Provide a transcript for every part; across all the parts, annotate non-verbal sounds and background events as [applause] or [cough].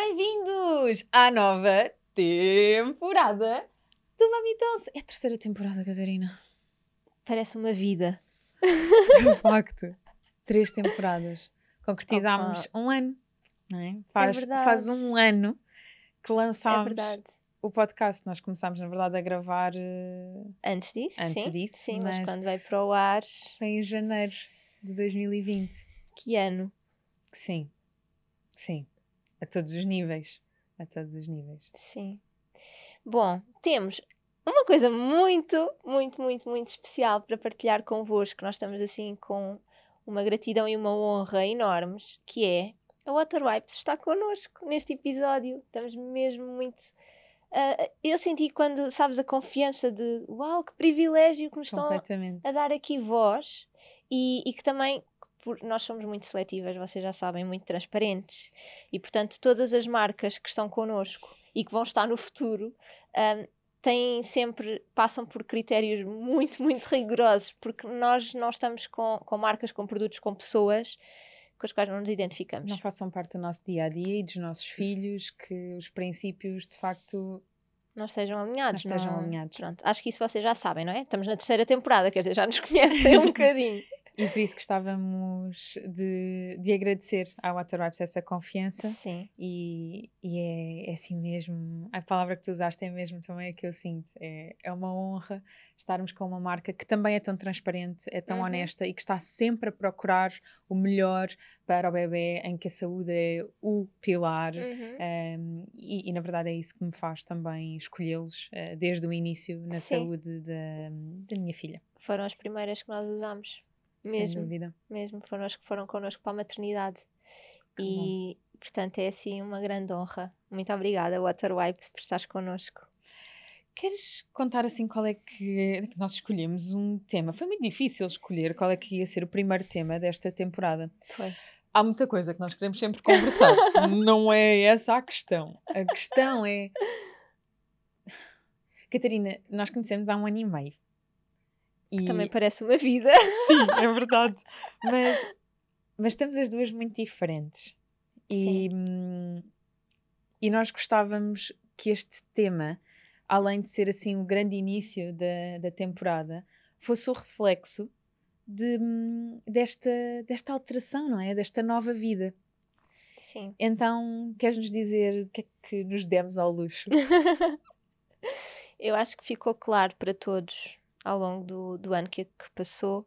Bem-vindos à nova temporada do Mami Talks. É a terceira temporada, Catarina. Parece uma vida. [laughs] É um facto. Três temporadas. Concretizámos Opa. um ano, não é? Faz, verdade. faz um ano que É lançámos verdade. o podcast. Nós começámos, na verdade, a gravar eh, Antes disso, Antes sim. disso, sim, mas... mas- quando vai para o ar, foi em janeiro de 2020. que ano? Sim, sim. A todos os níveis. A todos os níveis. Sim. Bom, temos uma coisa muito, muito, muito, muito especial para partilhar convosco. Nós estamos assim com uma gratidão e uma honra enormes, que é a Water Wipes está connosco neste episódio. Estamos mesmo muito. ah, eu senti quando, sabes, a confiança de uau, que privilégio que me estão a dar aqui voz e, e que também por- nós somos muito seletivas, vocês já sabem, muito transparentes e portanto todas as marcas que estão connosco e que vão estar no futuro ahm, têm sempre, passam por critérios muito, muito rigorosos porque nós não estamos com, com marcas, com produtos, com pessoas com as quais não nos identificamos. não façam parte do nosso dia a dia e dos nossos filhos, que os princípios de facto não estejam alinhados. Não estejam não- alinhados. Pronto, acho que isso vocês já sabem, não é? Estamos na terceira temporada, quer dizer, já nos conhecem um [laughs] bocadinho. E por isso gostávamos de, de agradecer à Water Wipes essa confiança Sim, e, e é, é assim mesmo, a palavra que tu usaste é mesmo também a que eu sinto, é, é uma honra estarmos com uma marca que também é tão transparente, é tão Uhum. honesta e que está sempre a procurar o melhor para o bebê, em que a saúde é o pilar. Uhum. Um, e, e, na verdade é isso que me faz também escolhê-los uh, desde o início na Sim. saúde da, da minha filha. foram as primeiras que nós usámos. Sem Mesmo, dúvida. mesmo. Foram as que foram connosco para a maternidade. Que e, portanto, é assim uma grande honra. Muito obrigada, Water Wipes, por estares connosco. Queres contar assim qual é que, que nós escolhemos um tema? Foi muito difícil escolher qual é que ia ser o primeiro tema desta temporada. Foi. Há muita coisa que nós queremos sempre conversar. [laughs] Não é essa a questão. A questão é. Catarina, nós conhecemos há um ano e meio. E... Também parece uma vida. [laughs] Sim, é verdade. Mas, mas estamos as duas muito diferentes. E, hum, e nós gostávamos que este tema, além de ser assim o grande início da, da temporada, fosse o reflexo de, desta, desta alteração, não é? Desta nova vida. Sim. Então, queres-nos dizer o que é que nos demos ao luxo? [laughs] Eu acho que ficou claro para todos ao longo do, do ano que, que passou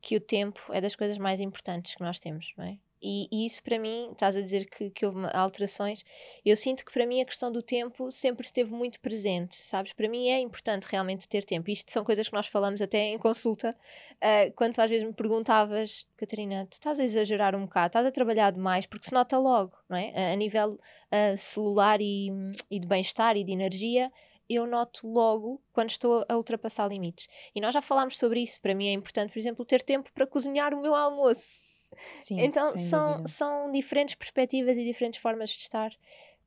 que o tempo é das coisas mais importantes que nós temos, não é? E, e isso para mim, estás a dizer que, que houve alterações, eu sinto que para mim a questão do tempo sempre esteve muito presente, sabes? Para mim é importante realmente ter tempo. Isto são coisas que nós falamos até em consulta, ah, quando às vezes me perguntavas, Catarina, tu estás a exagerar um bocado, estás a trabalhar demais, porque se nota logo, não é? A, a nível ah, celular e, e de bem-estar e de energia, eu noto logo quando estou a ultrapassar limites. E nós já falámos sobre isso. Para mim é importante, por exemplo, ter tempo para cozinhar o meu almoço. Sim, então são, dúvida. são diferentes perspectivas e diferentes formas de estar.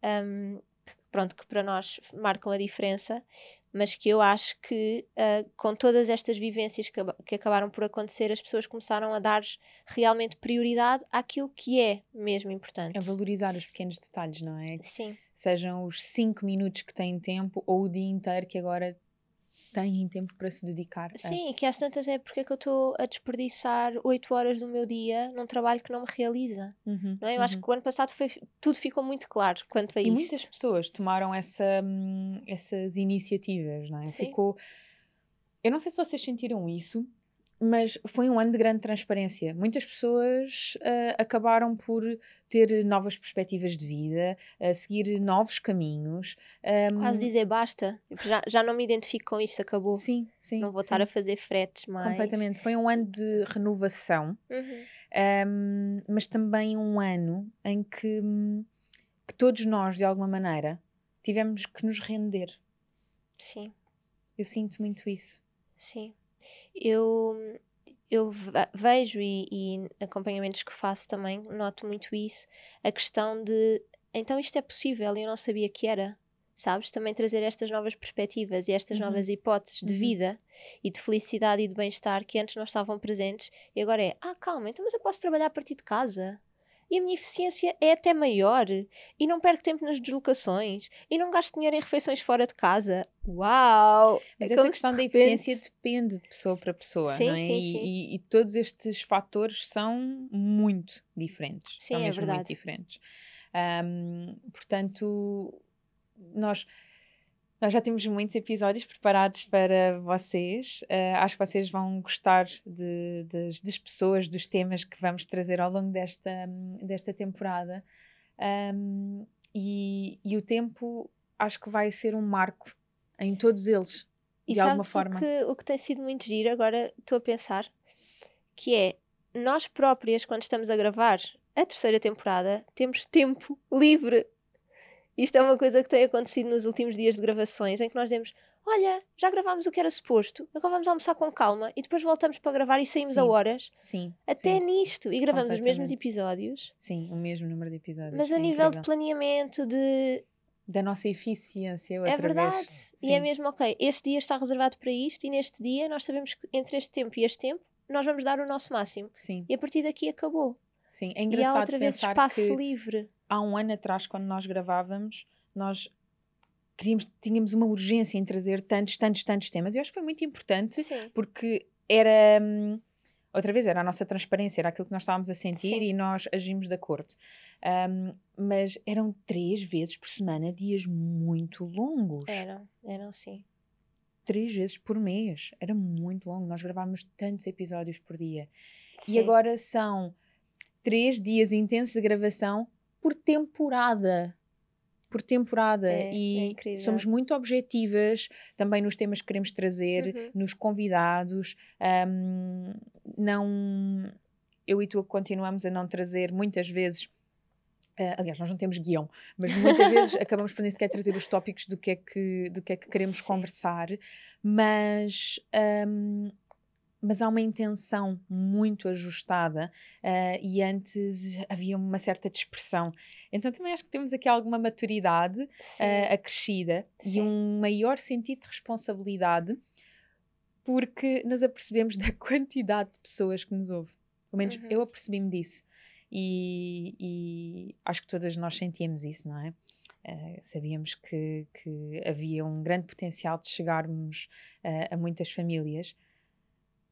que, pronto, que para nós marcam a diferença, mas que eu acho que ah, com todas estas vivências que, que acabaram por acontecer, as pessoas começaram a dar realmente prioridade àquilo que é mesmo importante. É valorizar os pequenos detalhes, não é? Sim, Sejam os 5 minutos que têm tempo ou o dia inteiro que agora têm tempo para se dedicar. a- Sim, e que às tantas é porque é que eu estou a desperdiçar 8 horas do meu dia num trabalho que não me realiza. Uhum, Não é? Eu acho uhum. que o ano passado foi, tudo ficou muito claro quanto a E isso. muitas pessoas tomaram essa, hum, essas iniciativas, não é? Sim. Ficou. Eu não sei se vocês sentiram isso, mas foi um ano de grande transparência. Muitas pessoas uh, acabaram por ter novas perspectivas de vida, a seguir novos caminhos. Um... Quase dizer basta, já, já não me identifico com isto, acabou. Sim, sim. Não vou sim. estar a fazer fretes mais. Completamente. Foi um ano de renovação, uhum. um, mas também um ano em que, que todos nós, de alguma maneira, tivemos que nos render. Sim. Eu sinto muito isso. Sim eu, eu vejo e, e acompanhamentos que faço também, noto muito isso, a questão de então isto é possível e eu não sabia que era. Sabes? Também trazer estas novas perspectivas e estas uhum. novas hipóteses de uhum. vida e de felicidade e de bem-estar que antes não estavam presentes e agora é, ah, calma, então mas eu posso trabalhar a partir de casa e a minha eficiência é até maior e não perco tempo nas deslocações e não gasto dinheiro em refeições fora de casa. Uau! Mas é essa questão de da eficiência depende de pessoa para pessoa, sim, não é? Sim, e, sim. E, e, todos estes fatores são muito diferentes. Sim, são é verdade. muito diferentes. Um, portanto, nós nós já temos muitos episódios preparados para vocês. Uh, acho que vocês vão gostar de, de, das pessoas, dos temas que vamos trazer ao longo desta, desta temporada. Um, e, e, o tempo acho que vai ser um marco em todos eles, e de alguma forma. O que, o que tem sido muito giro, agora estou a pensar, que é nós próprias, quando estamos a gravar a terceira temporada, temos tempo livre isto é uma coisa que tem acontecido nos últimos dias de gravações, em que nós dizemos: Olha, já gravámos o que era suposto, agora vamos almoçar com calma e depois voltamos para gravar e saímos sim. a horas. Sim. Até sim. nisto. E gravamos os mesmos episódios. Sim, o mesmo número de episódios. Mas a é nível incrível. de planeamento, de. Da nossa eficiência, outra É verdade. Vez. E é mesmo, ok, este dia está reservado para isto e neste dia nós sabemos que entre este tempo e este tempo nós vamos dar o nosso máximo. Sim. E a partir daqui acabou. Sim, é engraçado e há outra vez espaço que livre. Há um ano atrás, quando nós gravávamos, nós queríamos, tínhamos uma urgência em trazer tantos, tantos, tantos temas. Eu acho que foi muito importante Sim. porque era. Hum, outra vez, era a nossa transparência, era aquilo que nós estávamos a sentir Sim. e nós agimos de acordo. Um, mas eram três vezes por semana dias muito longos. Eram, eram sim. Três vezes por mês. Era muito longo. Nós gravávamos tantos episódios por dia. Sim. E agora são três dias intensos de gravação por temporada por temporada É, e é somos muito objetivas também nos temas que queremos trazer, Uhum. nos convidados. Um, não, eu e tu continuamos a não trazer muitas vezes. Uh, aliás, nós não temos guião, mas muitas [laughs] vezes acabamos por nem sequer trazer os tópicos do que é que, do que, é que queremos Sim. conversar, mas um, mas há uma intenção muito ajustada uh, e antes havia uma certa dispersão. Então também acho que temos aqui alguma maturidade uh, acrescida Sim. e um maior sentido de responsabilidade porque nos apercebemos da quantidade de pessoas que nos ouvem. Pelo menos Uhum. eu apercebi-me disso. E, e acho que todas nós sentíamos isso, não é? Uh, sabíamos que, que havia um grande potencial de chegarmos a muitas famílias,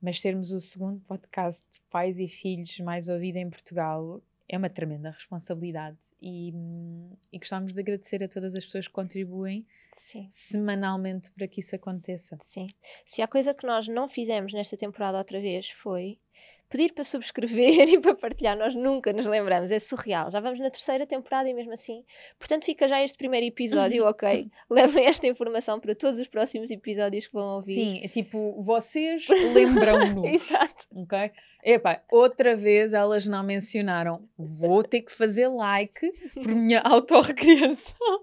mas sermos o segundo podcast de pais e filhos mais ouvido em Portugal é uma tremenda responsabilidade e, e gostamos de agradecer a todas as pessoas que contribuem Sim. semanalmente para que isso aconteça. Sim. Se há coisa que nós não fizemos nesta temporada outra vez foi pedir para subscrever [laughs] e para partilhar. Nós nunca nos lembramos, é surreal. Já vamos na terceira temporada e mesmo assim. Portanto, fica já este primeiro episódio, [laughs] ok? Levem esta informação para todos os próximos episódios que vão ouvir. Sim, é tipo, vocês lembram-nos. [laughs] Exato. Ok? Epá, outra vez elas não mencionaram. Vou ter que fazer like por minha autorrecriação.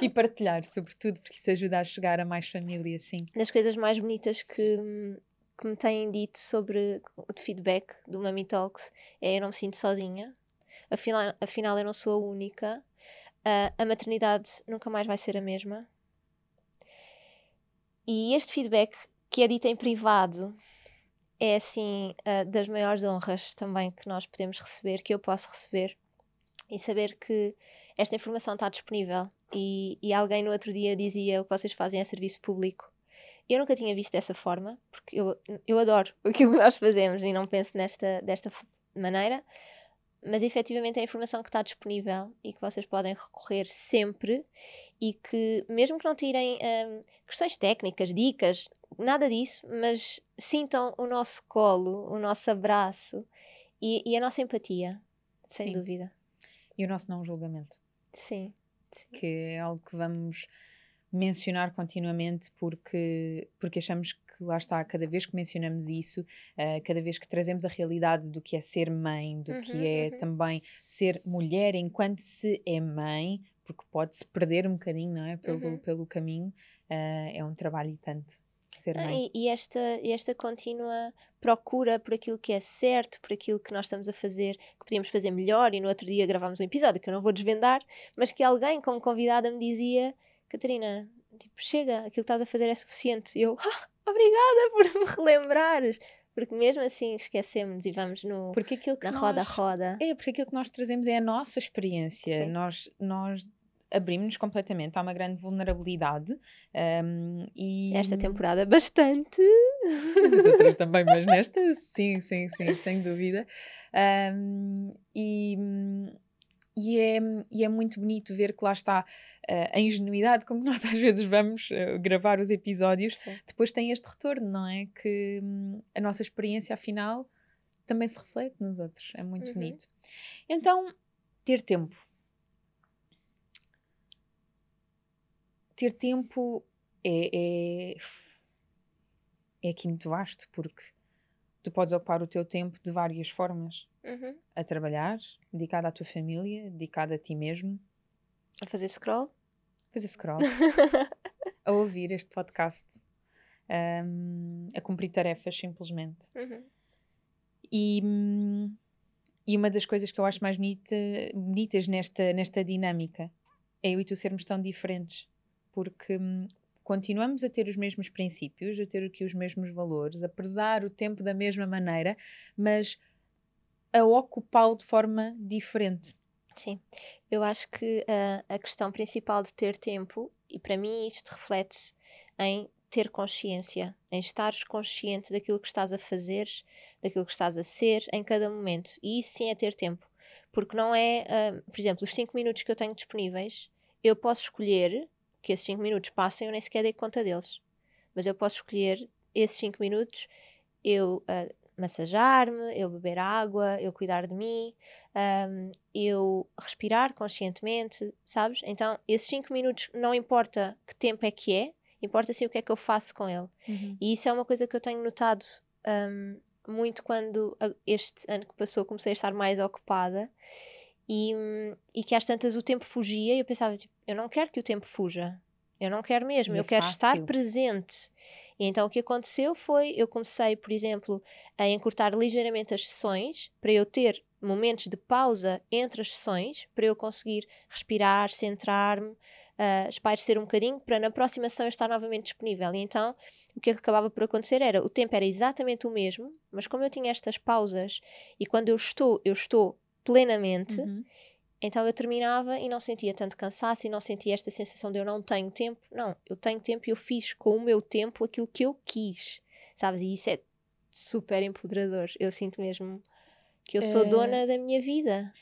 E partilhar, sobretudo, porque isso ajuda a chegar a mais famílias, sim. Das coisas mais bonitas que, que me têm dito sobre de feedback do Mami Talks é eu não me sinto sozinha. Afinal, afinal eu não sou a única. Uh, a maternidade nunca mais vai ser a mesma. E este feedback que é dito em privado é assim uh, das maiores honras também que nós podemos receber, que eu posso receber e saber que esta informação está disponível e, e alguém no outro dia dizia o que vocês fazem é serviço público. Eu nunca tinha visto dessa forma, porque eu, eu adoro [laughs] aquilo que nós fazemos e não penso nesta, desta maneira, mas efetivamente é a informação que está disponível e que vocês podem recorrer sempre e que, mesmo que não tirem hum, questões técnicas, dicas, nada disso, mas sintam o nosso colo, o nosso abraço e, e a nossa empatia, sem Sim. dúvida. E o nosso não julgamento, Sim. sim. que é algo que vamos mencionar continuamente porque, porque achamos que lá está, cada vez que mencionamos isso, eh, cada vez que trazemos a realidade do que é ser mãe, do que Uhum, é uhum. também ser mulher enquanto se é mãe, porque pode-se perder um bocadinho, não é? Pelo, Uhum. pelo caminho, eh, é um trabalho e tanto ser Ah, mãe. E, e esta, esta contínua procura por aquilo que é certo, por aquilo que nós estamos a fazer, que podíamos fazer melhor. E no outro dia gravámos um episódio que eu não vou desvendar, mas que alguém, como convidada, me dizia: Catarina, tipo, chega, aquilo que estás a fazer é suficiente. E eu, [laughs] "Ah, obrigada por me relembrares. Porque mesmo assim esquecemos e vamos no, Porque aquilo que na roda-roda. É, porque aquilo que nós trazemos é a nossa experiência. Sim. Nós, nós abrimos-nos completamente. Há uma grande vulnerabilidade. um, e Esta temporada bastante. [laughs] As outras também, mas nesta, sim, sim, sim, sem dúvida. Um, e, e, é, e é muito bonito ver que lá está uh, a ingenuidade, como nós [laughs] às vezes vamos uh, gravar os episódios, Sim. depois tem este retorno, não é? Que a nossa experiência, afinal, também se reflete nos outros. É muito Uhum. bonito. Então, ter tempo. Ter tempo é, é, é aqui muito vasto, porque tu podes ocupar o teu tempo de várias formas. Uhum. A trabalhar, dedicado à tua família, dedicado a ti mesmo, A fazer scroll. fazer scroll, [laughs] a ouvir este podcast, hum, a cumprir tarefas simplesmente. Uhum. E, e uma das coisas que eu acho mais bonita, bonitas nesta, nesta dinâmica é eu e tu sermos tão diferentes, porque hum, continuamos a ter os mesmos princípios, a ter aqui os mesmos valores, a prezar o tempo da mesma maneira, mas a ocupá-lo de forma diferente. Sim, eu acho que ah, a questão principal de ter tempo, e para mim isto reflete-se em ter consciência, em estares consciente daquilo que estás a fazer, daquilo que estás a ser em cada momento. E isso sim é ter tempo. Porque não é, ah, por exemplo, os 5 minutos que eu tenho disponíveis, eu posso escolher que esses 5 minutos passem eu nem sequer dei conta deles. Mas eu posso escolher esses 5 minutos, eu ah, massajar-me, eu beber água, eu cuidar de mim, um, eu respirar conscientemente, sabes? Então, esses 5 minutos, não importa que tempo é que é, importa sim o que é que eu faço com ele. E isso é uma coisa que eu tenho notado um, muito quando a- este ano que passou comecei a estar mais ocupada e, e que às tantas o tempo fugia e eu pensava, tipo, eu não quero que o tempo fuja. Eu não quero mesmo, é eu quero estar fácil. presente. E então o que aconteceu foi, eu comecei, por exemplo, a encurtar ligeiramente as sessões para eu ter momentos de pausa entre as sessões, para eu conseguir respirar, centrar-me, uh, espairecer um bocadinho, para na próxima sessão estar novamente disponível. E então o que acabava por acontecer era, o tempo era exatamente o mesmo, mas como eu tinha estas pausas e quando eu estou, eu estou plenamente, Uhum. então eu terminava e não sentia tanto cansaço e não sentia esta sensação de eu não tenho tempo. Não, eu tenho tempo e eu fiz com o meu tempo aquilo que eu quis, sabes? E isso é super empoderador. Eu sinto mesmo que eu sou Eh, dona da minha vida.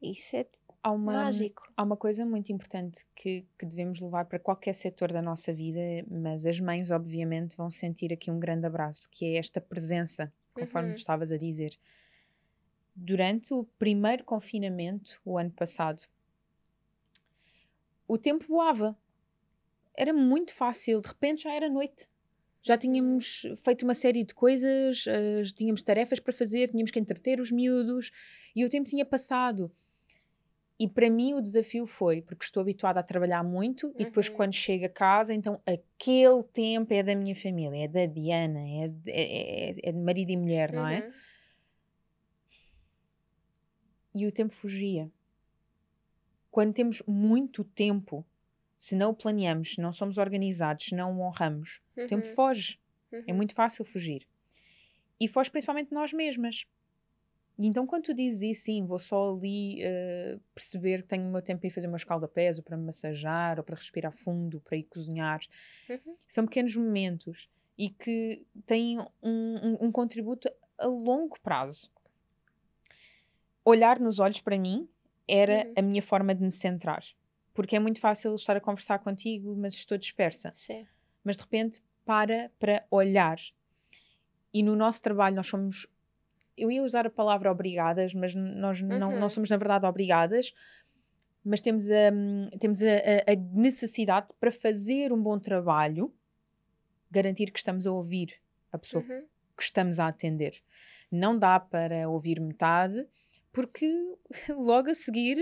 Isso é Há uma, mágico. há uma coisa muito importante que, que devemos levar para qualquer setor da nossa vida, mas as mães, obviamente, vão sentir aqui um grande abraço, que é esta presença, conforme Uhum. estavas a dizer. Durante o primeiro confinamento, o ano passado, o tempo voava. Era muito fácil, de repente já era noite. Já tínhamos feito uma série de coisas, eh, tínhamos tarefas para fazer, tínhamos que entreter os miúdos e o tempo tinha passado. E para mim o desafio foi, porque estou habituada a trabalhar muito e depois Uhum. quando chego a casa, então aquele tempo é da minha família, é da Diana, é, de- é, é- é de marido e mulher, não é? Uhum. E o tempo fugia. Quando temos muito tempo, se não o planeamos, se não somos organizados, se não o honramos, o tempo Uhum. foge. É Uhum. muito fácil fugir. E foge principalmente de nós mesmas. E então, quando tu dizes sim, vou só ali eh, perceber que tenho o meu tempo para ir fazer uma escalda-pés, ou para me massajar, ou para respirar fundo, para ir cozinhar, Uhum. são pequenos momentos e que têm um, um- um contributo a longo prazo. Olhar nos olhos para mim era Uhum. a minha forma de me centrar. Porque é muito fácil estar a conversar contigo, mas estou dispersa Sim. mas de repente para para olhar. E no nosso trabalho nós somos eu ia usar a palavra obrigadas, mas nós uhum. não, não uhum. somos na verdade obrigadas, mas temos a, temos a, a, necessidade para fazer um bom trabalho, garantir que estamos a ouvir a pessoa uhum. que estamos a atender. Não dá para ouvir metade, porque [laughs] logo a seguir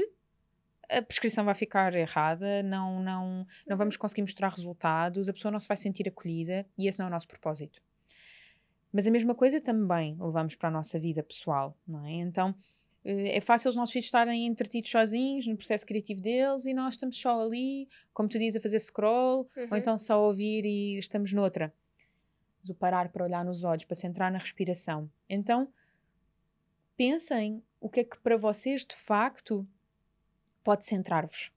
a prescrição vai ficar errada, não, não, não vamos uhum. conseguir mostrar resultados, a pessoa não se vai sentir acolhida e esse não é o nosso propósito. Mas a mesma coisa também levamos para a nossa vida pessoal, não é? Então eh, é fácil os nossos filhos estarem entretidos sozinhos no processo criativo deles e nós estamos só ali, como tu dizes, a fazer scroll, uhum. ou então só ouvir e estamos noutra. Mas o parar para olhar nos olhos, para centrar na respiração. Então, pensem o que é que para vocês de facto pode centrar-vos.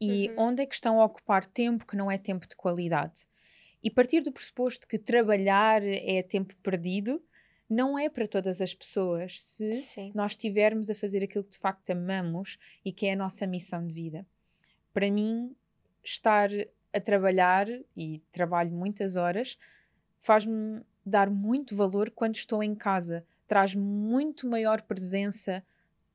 E uhum. onde é que estão a ocupar tempo que não é tempo de qualidade. E partir do pressuposto que trabalhar é tempo perdido, não é para todas as pessoas se Sim. nós estivermos a fazer aquilo que de facto amamos e que é a nossa missão de vida. Para mim, estar a trabalhar, e trabalho muitas horas, faz-me dar muito valor quando estou em casa, traz muito maior presença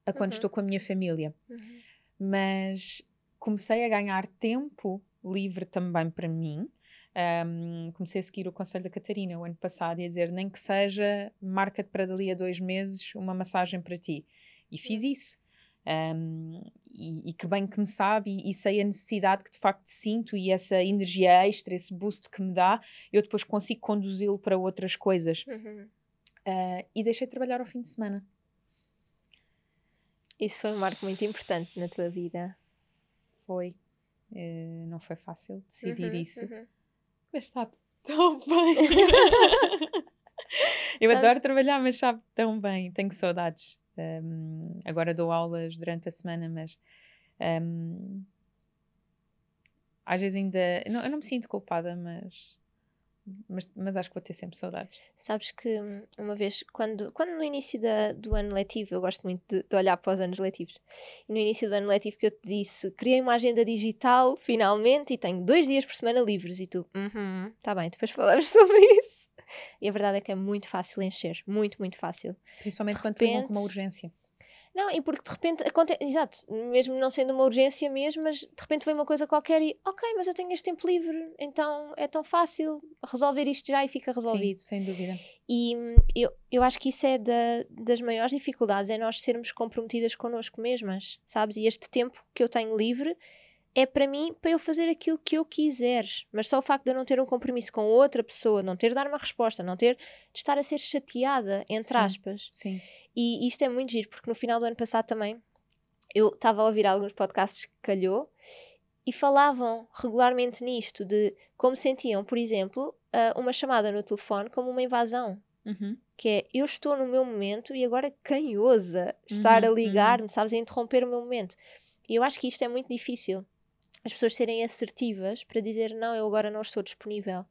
a quando uhum. estou com a minha família. Uhum. Mas comecei a ganhar tempo livre também para mim um, comecei a seguir o conselho da Catarina o ano passado e a dizer nem que seja marca-te para dali a dois meses uma massagem para ti. E fiz isso. Um, e, e, que bem que me sabe e, e, sei a necessidade que de facto sinto e essa energia extra, esse boost que me dá, eu depois consigo conduzi-lo para outras coisas. Uhum. Uh, e deixei de trabalhar ao fim de semana. Isso foi um marco muito importante na tua vida. Foi. Uh, não foi fácil decidir uhum, isso. Uhum mas sabe tão [laughs] bem. eu Sabes? adoro trabalhar, mas sabe tão bem. Tenho saudades. Um, agora dou aulas durante a semana, mas um, às vezes ainda. Não, eu não me sinto culpada, mas mas, mas acho que vou ter sempre saudades. Sabes que hum, uma vez, quando, quando no início da, do ano letivo, eu gosto muito de, de, olhar para os anos letivos, e no início do ano letivo que eu te disse, criei uma agenda digital, finalmente, e tenho dois dias por semana livres, e tu, uhum, tá bem, depois falamos [laughs] sobre isso. E a verdade é que é muito fácil encher, muito, muito fácil. Principalmente de quando repente, tem uma urgência. Não, e porque de repente acontece, exato, mesmo não sendo uma urgência mesmo, mas de repente vem uma coisa qualquer e, ok, mas eu tenho este tempo livre, então é tão fácil resolver isto já e fica resolvido. Sim, sem dúvida. E eu, eu acho que isso é da, das maiores dificuldades, é nós sermos comprometidas connosco mesmas, sabes? E este tempo que eu tenho livre é para mim para eu fazer aquilo que eu quiser. Mas só o facto de eu não ter um compromisso com outra pessoa, não ter de dar uma resposta, não ter de estar a ser chateada, entre sim, aspas. Sim. E isto é muito giro, porque no final do ano passado também eu estava a ouvir alguns podcasts que calhou e falavam regularmente nisto, de como sentiam, por exemplo, uma chamada no telefone como uma invasão. Uhum. Que é, eu estou no meu momento e agora quem ousa estar uhum, a ligar-me, uhum. sabes, a interromper o meu momento. E eu acho que isto é muito difícil as pessoas serem assertivas para dizer não, eu agora não estou disponível.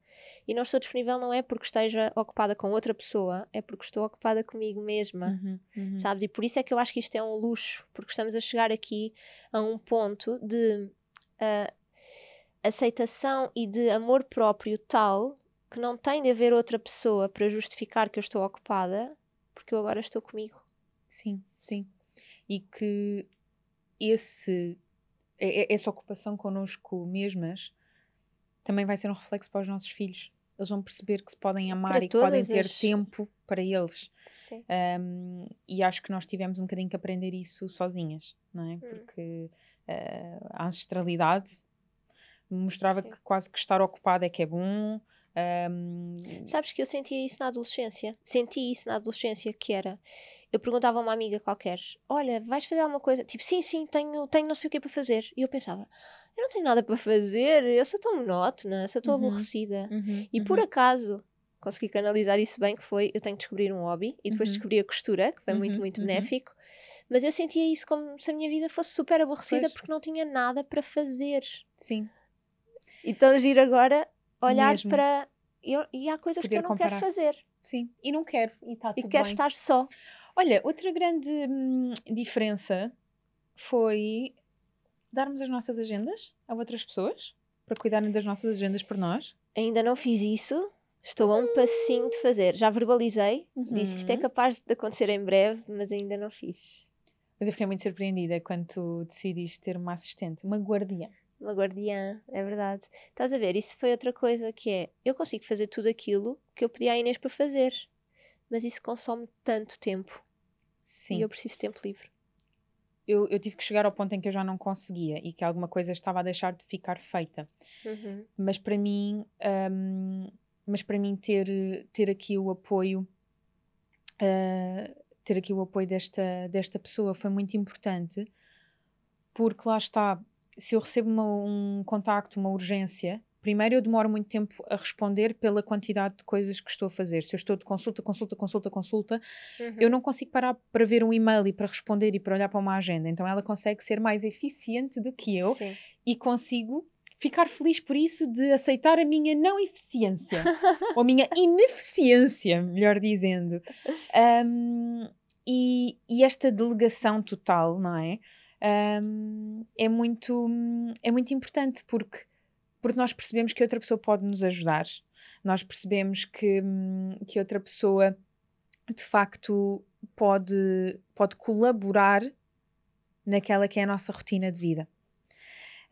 E não estou disponível não é porque esteja ocupada com outra pessoa, é porque estou ocupada comigo mesma, uhum, uhum. sabes? E por isso é que eu acho que isto é um luxo, porque estamos a chegar aqui a um ponto de uh, aceitação e de amor próprio tal que não tem de haver outra pessoa para justificar que eu estou ocupada, porque eu agora estou comigo. Sim, sim. E que esse essa ocupação connosco mesmas também vai ser um reflexo para os nossos filhos. Eles vão perceber que se podem amar para e que podem ter as... tempo para eles. Sim. Um, e acho que nós tivemos um bocadinho que aprender isso sozinhas, não é? Hum. Porque uh, a ancestralidade mostrava Sim. que quase que estar ocupado é que é bom. Um... Sabes que eu sentia isso na adolescência. Senti isso na adolescência, que era eu perguntava a uma amiga qualquer: Olha, vais fazer alguma coisa? Tipo, sim, sim, tenho, tenho não sei o que para fazer. E eu pensava: Eu não tenho nada para fazer, eu sou tão monótona, sou tão uhum. aborrecida. Uhum. E por uhum. acaso consegui canalizar isso bem, que foi eu tenho que descobrir um hobby e depois uhum. descobri a costura, que foi muito, uhum, muito uhum. benéfico. Mas eu sentia isso como se a minha vida fosse super aborrecida pois. porque não tinha nada para fazer. Sim. Então giro agora olhar Mesmo. para. Eu, e há coisas Poder que eu não comparar. quero fazer. Sim, e não quero, e tudo E quero estar só. Olha, outra grande hum, diferença foi darmos as nossas agendas a outras pessoas para cuidarem das nossas agendas por nós. ainda não fiz isso. Estou a um passinho de fazer. Já verbalizei, disse isto é Uhum. capaz de acontecer em breve, mas ainda não fiz. Mas eu fiquei muito surpreendida quando tu decidiste ter uma assistente, uma guardiã. Uma guardiã, é verdade. Estás a ver? Isso foi outra coisa que é: eu consigo fazer tudo aquilo que eu pedi à Inês para fazer, mas isso consome tanto tempo Sim. e eu preciso de tempo livre. eu, eu tive que chegar ao ponto em que eu já não conseguia e que alguma coisa estava a deixar de ficar feita. Uhum. Mas para mim, hum, mas para mim ter, ter aqui o apoio, ah, ter aqui o apoio desta, desta pessoa foi muito importante, porque lá está, se eu recebo uma- um contacto, uma urgência, primeiro eu demoro muito tempo a responder pela quantidade de coisas que estou a fazer. Se eu estou de consulta, consulta, consulta, consulta, Uhum. eu não consigo parar para ver um e-mail e para responder e para olhar para uma agenda. Então ela consegue ser mais eficiente do que eu Sim. e consigo ficar feliz por isso de aceitar a minha não eficiência [laughs] ou a minha ineficiência, melhor dizendo. Um, e, e esta delegação total, não é? Um, é muito é muito importante porque porque nós percebemos que outra pessoa pode nos ajudar, nós percebemos que, hum, que outra pessoa de facto pode, pode colaborar naquela que é a nossa rotina de vida.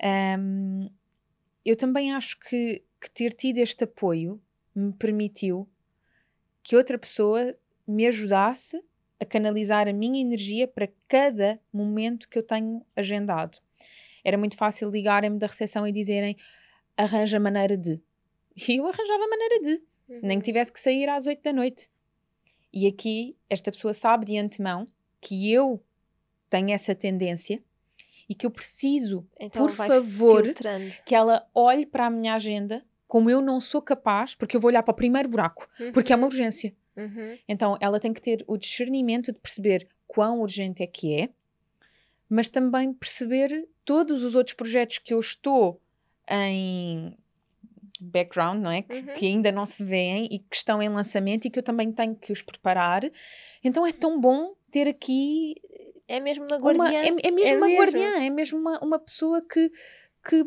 Um, eu também acho que, que ter tido este apoio me permitiu que outra pessoa me ajudasse a canalizar a minha energia para cada momento que eu tenho agendado. Era muito fácil ligarem-me da recepção e dizerem arranja maneira de. [laughs] E eu arranjava maneira de nem Uhum. que tivesse que sair às 8 da noite. E aqui esta pessoa sabe de antemão que eu tenho essa tendência e que eu preciso Então por favor, filtrando. que ela olhe para a minha agenda como eu não sou capaz, porque eu vou olhar para o primeiro buraco, porque é uma urgência. Uhum. Então ela tem que ter o discernimento de perceber quão urgente é que é, mas também perceber todos os outros projetos que eu estou em background, não é? Que, Uhum. que ainda não se veem e que estão em lançamento e que eu também tenho que os preparar. Então é tão bom ter aqui É mesmo uma uma, guardiã. é, é mesmo É uma mesmo. guardiã, é mesmo uma, uma pessoa que, que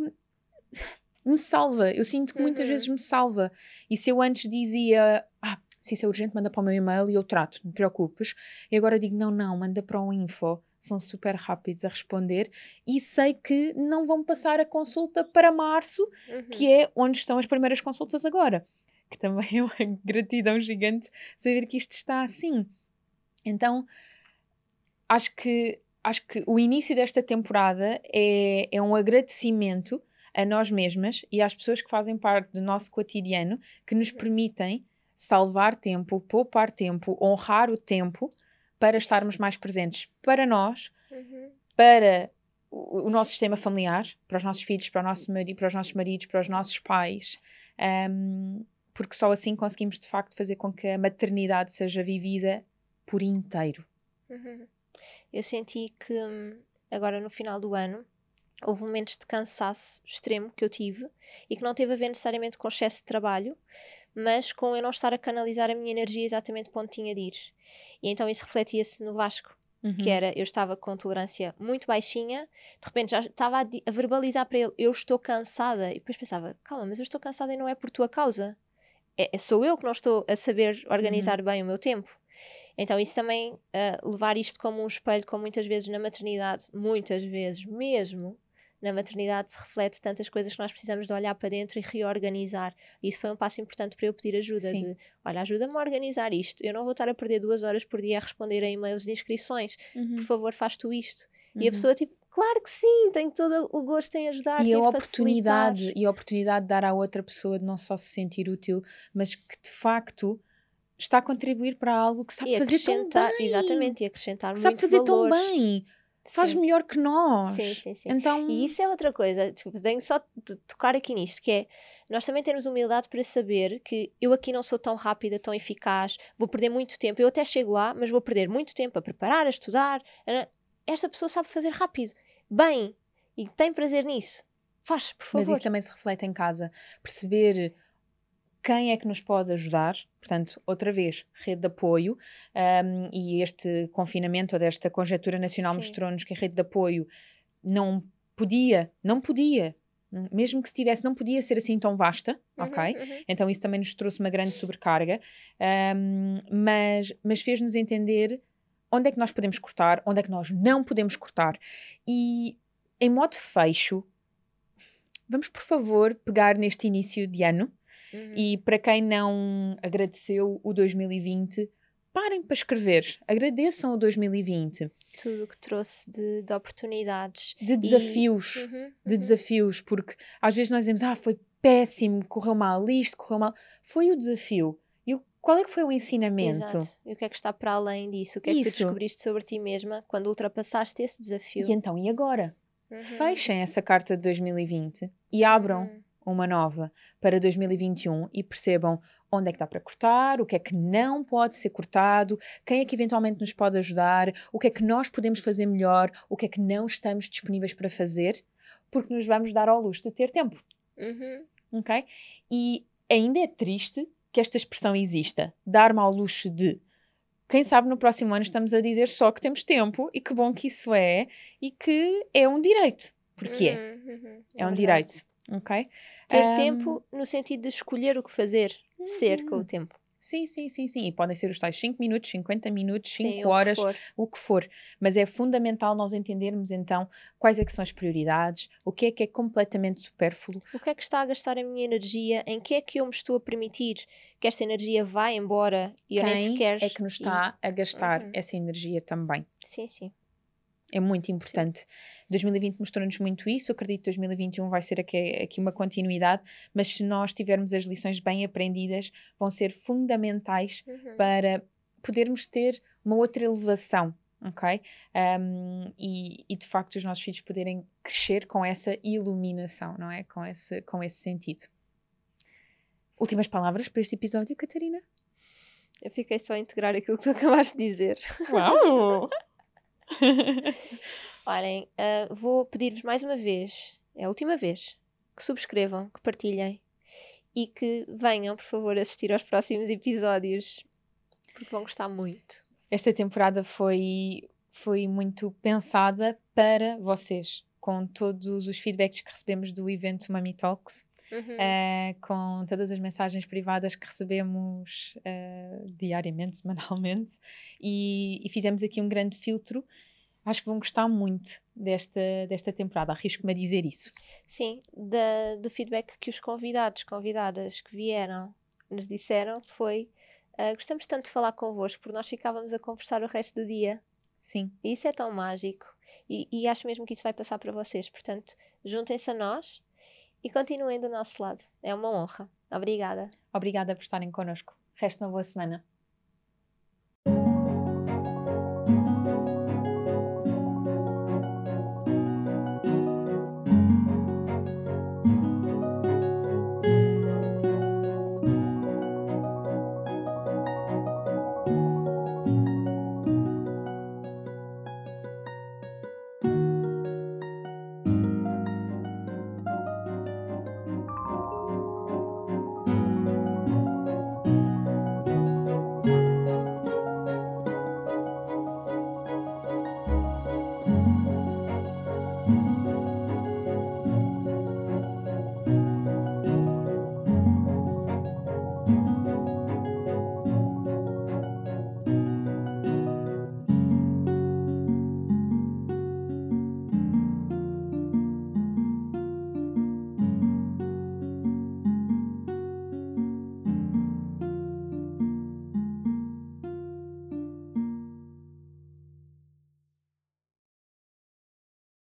me salva. Eu sinto que muitas Uhum. vezes me salva. E se eu antes dizia, ah, se isso é urgente, manda para o meu e-mail e eu trato, não te preocupes. E agora digo, não, não, manda para o info. São super rápidos a responder e sei que não vão passar a consulta para março, Uhum. que é onde estão as primeiras consultas agora. Que também é uma [laughs] gratidão gigante saber que isto está assim. Então, acho que, acho que o início desta temporada é, é um agradecimento a nós mesmas e às pessoas que fazem parte do nosso cotidiano que nos permitem salvar tempo, poupar tempo, honrar o tempo para estarmos mais presentes para nós, Uhum. para o, o nosso sistema familiar, para os nossos filhos, para, o nosso mari- para os nossos maridos, para os nossos pais, ahm, porque só assim conseguimos de facto fazer com que a maternidade seja vivida por inteiro. Uhum. Eu senti que hum, agora no final do ano houve momentos de cansaço extremo que eu tive e que não teve a ver necessariamente com excesso de trabalho, mas com eu não estar a canalizar a minha energia exatamente para onde tinha de ir. E então isso refletia-se no Vasco, que Uhum. era eu estava com tolerância muito baixinha, de repente já estava a, a verbalizar para ele eu estou cansada, e depois pensava, calma, mas eu estou cansada e não é por tua causa. É, é- sou eu que não estou a saber organizar bem o meu tempo. Então, isso também, ah, levar isto como um espelho, como muitas vezes na maternidade, muitas vezes mesmo, na maternidade se reflete tantas coisas que nós precisamos de olhar para dentro e reorganizar. Isso foi um passo importante para eu pedir ajuda, Sim. de, olha, ajuda-me a organizar isto. Eu não vou estar a perder duas horas por dia a responder a e-mails de inscrições. Uhum. Por favor, faz tu isto. E a Uhum. pessoa, tipo, claro que sim, tenho todo o gosto em ajudar, e a oportunidade facilitar. e a oportunidade de dar à outra pessoa de não só se sentir útil, mas que de facto está a contribuir para algo que sabe E fazer tão acrescentar, bem, exatamente, e acrescentar que sabe muito fazer valor. tão bem, faz Sim. melhor que nós. Sim, sim, sim. Então, E isso é outra coisa, tipo, tenho só de tocar aqui nisto, que é, nós também temos humildade para saber que eu aqui não sou tão rápida, tão eficaz, vou perder muito tempo, eu até chego lá, mas vou perder muito tempo a preparar, a estudar, esta pessoa sabe fazer rápido, bem, e tem prazer nisso, faz, por mas favor. isso também se reflete em casa, perceber quem é que nos pode ajudar, portanto, outra vez, rede de apoio, um, e este confinamento ou desta conjetura nacional mostrou-nos que a rede de apoio não podia, não podia Mesmo que se tivesse, não podia ser assim tão vasta, Uhum, ok? uhum. Então isso também nos trouxe uma grande sobrecarga, Ahm, mas, mas fez-nos entender onde é que nós podemos cortar, onde é que nós não podemos cortar. E em modo fecho, vamos por favor pegar neste início de ano Uhum. e para quem não agradeceu o 2020, parem para escrever, agradeçam o 2020 Tudo o que trouxe de, de oportunidades. de desafios. Uhum, de uhum. desafios, porque às vezes nós dizemos, ah, foi péssimo, correu mal isto, correu mal. Foi o desafio. E qual é que foi o ensinamento? Exato. E o que é que está para além disso? O que é que tu descobriste sobre ti mesma quando ultrapassaste esse desafio? E então, e agora? Uhum. Fechem essa carta de 2020 e abram Uhum. Uma nova para 2021 e percebam onde é que dá para cortar, o que é que não pode ser cortado, quem é que eventualmente nos pode ajudar, o que é que nós podemos fazer melhor, o que é que não estamos disponíveis para fazer, porque nos vamos dar ao luxo de ter tempo. Uhum. ok? E ainda é triste que esta expressão exista, dar-me ao luxo de. Quem sabe no próximo ano estamos a dizer só que temos tempo e que bom que isso é e que é um direito, porque é, Uhum, uhum. é um verdade. direito, ok? Ter Ahm, tempo no sentido de escolher o que fazer, ser com o Uhum. tempo. Sim, sim, sim, sim. E podem ser os tais 5 minutos, 50 minutos, 5 Sim, o que horas, o que for. Mas é fundamental nós entendermos então quais é que são as prioridades, o que é que é completamente supérfluo, O que é que está a gastar a minha energia? Em que é que eu me estou a permitir que esta energia vá embora e eu nem quem sequer. é que nos está a gastar Uhum. essa energia também. E... Sim, sim. É muito importante. 2020 mostrou-nos muito isso. Eu acredito que 2021 vai ser aqui, aqui uma continuidade, mas se nós tivermos as lições bem aprendidas, vão ser fundamentais Uhum. para podermos ter uma outra elevação, ok? Um, e, e de facto os nossos filhos poderem crescer com essa iluminação, não é? Com esse, com esse sentido. Últimas palavras para este episódio, Catarina? Eu fiquei só a integrar aquilo que tu [laughs] acabaste de dizer. Uau! [laughs] Olhem, ah, vou pedir-vos mais uma vez, é a última vez, que subscrevam, que partilhem e que venham, por favor, assistir aos próximos episódios, porque vão gostar muito. Esta temporada foi, foi muito pensada para vocês, com todos os feedbacks que recebemos do evento Mami Talks, Uhum. eh, com todas as mensagens privadas que recebemos eh, diariamente, [laughs] semanalmente, e, e fizemos aqui um grande filtro. Acho que vão gostar muito desta, desta temporada, arrisco-me a dizer isso. Sim, da- do feedback que os convidados, convidadas que vieram nos disseram foi ah, gostamos tanto de falar convosco porque nós ficávamos a conversar o resto do dia Sim, e isso é tão mágico e, e acho mesmo que isso vai passar para vocês, portanto juntem-se a nós e continuem do nosso lado, é uma honra. Obrigada. obrigada por estarem connosco. Resta uma boa semana.